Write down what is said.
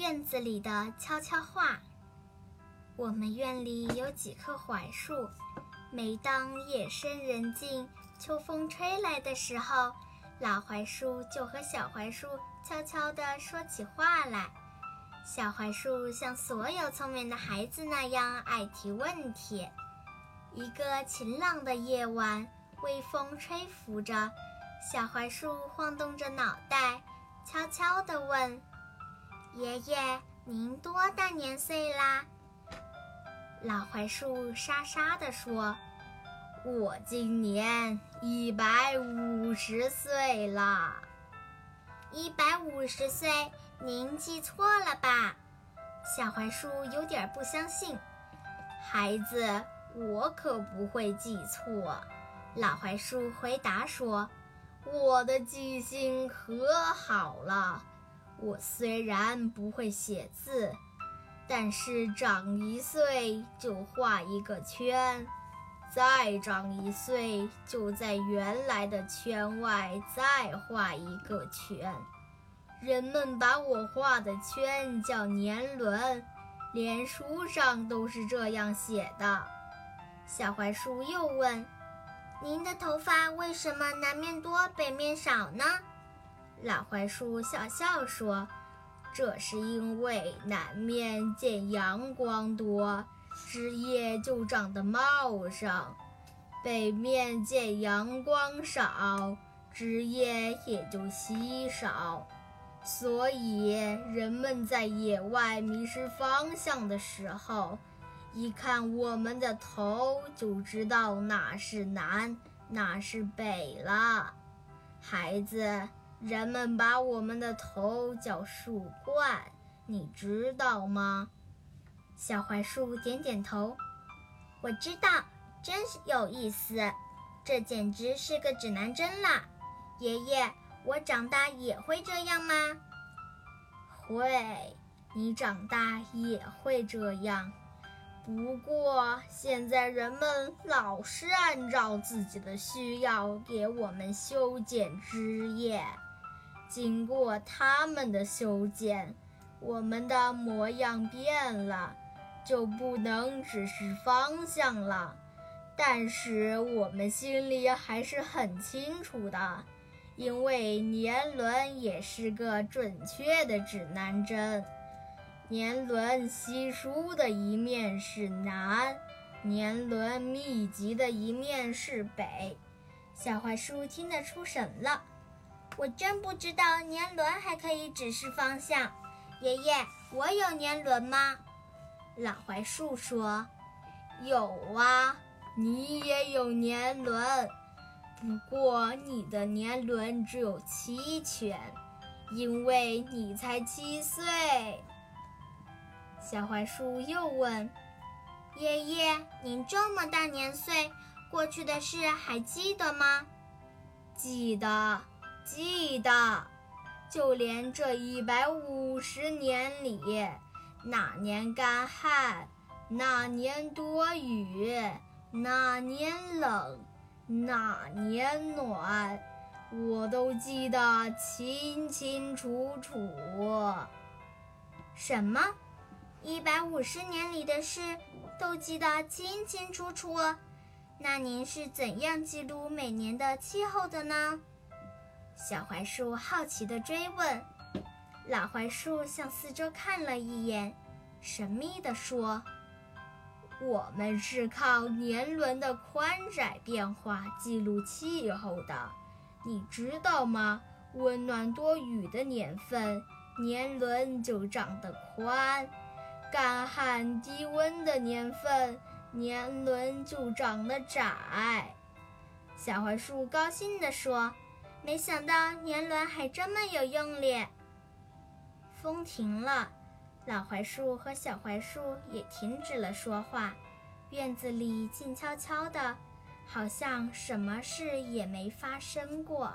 院子里的悄悄话。我们院里有几棵槐树，每当夜深人静、秋风吹来的时候，老槐树就和小槐树悄悄地说起话来。小槐树像所有聪明的孩子那样爱提问题。一个晴朗的夜晚，微风吹拂着，小槐树晃动着脑袋，悄悄地问。爷爷，您多大年岁啦？老槐树沙沙地说：“我今年一百五十岁啦。”一百五十岁？您记错了吧？小槐树有点不相信。孩子，我可不会记错。老槐树回答说：“我的记性可好了。”我虽然不会写字，但是长一岁就画一个圈，再长一岁就在原来的圈外再画一个圈。人们把我画的圈叫年轮，连书上都是这样写的。小槐树又问：“您的头发为什么南面多北面少呢？”老槐树笑笑说：“这是因为南面见阳光多，枝叶就长得茂盛；北面见阳光少，枝叶也就稀少。所以人们在野外迷失方向的时候，一看我们的头，就知道哪是南，哪是北了。孩子。”人们把我们的头叫树冠，你知道吗？小槐树点点头，我知道，真有意思，这简直是个指南针啦！爷爷，我长大也会这样吗？会，你长大也会这样。不过现在人们老是按照自己的需要给我们修剪枝叶。经过他们的修剪，我们的模样变了，就不能指示方向了。但是我们心里还是很清楚的，因为年轮也是个准确的指南针。年轮稀疏的一面是南，年轮密集的一面是北。小槐树听得出神了。我真不知道年轮还可以指示方向。爷爷，我有年轮吗？老槐树说：“有啊，你也有年轮，不过你的年轮只有七圈，因为你才七岁。”小槐树又问：“爷爷，您这么大年岁，过去的事还记得吗？”“记得。”记得，就连这一百五十年里，哪年干旱，哪年多雨，哪年冷，哪年暖，我都记得清清楚楚。什么？一百五十年里的事都记得清清楚楚？那您是怎样记录每年的气候的呢？小槐树好奇地追问，老槐树向四周看了一眼，神秘地说：“我们是靠年轮的宽窄变化记录气候的，你知道吗？温暖多雨的年份，年轮就长得宽；干旱低温的年份，年轮就长得窄。”小槐树高兴地说。没想到年轮还这么有用咧。风停了，老槐树和小槐树也停止了说话，院子里静悄悄的，好像什么事也没发生过。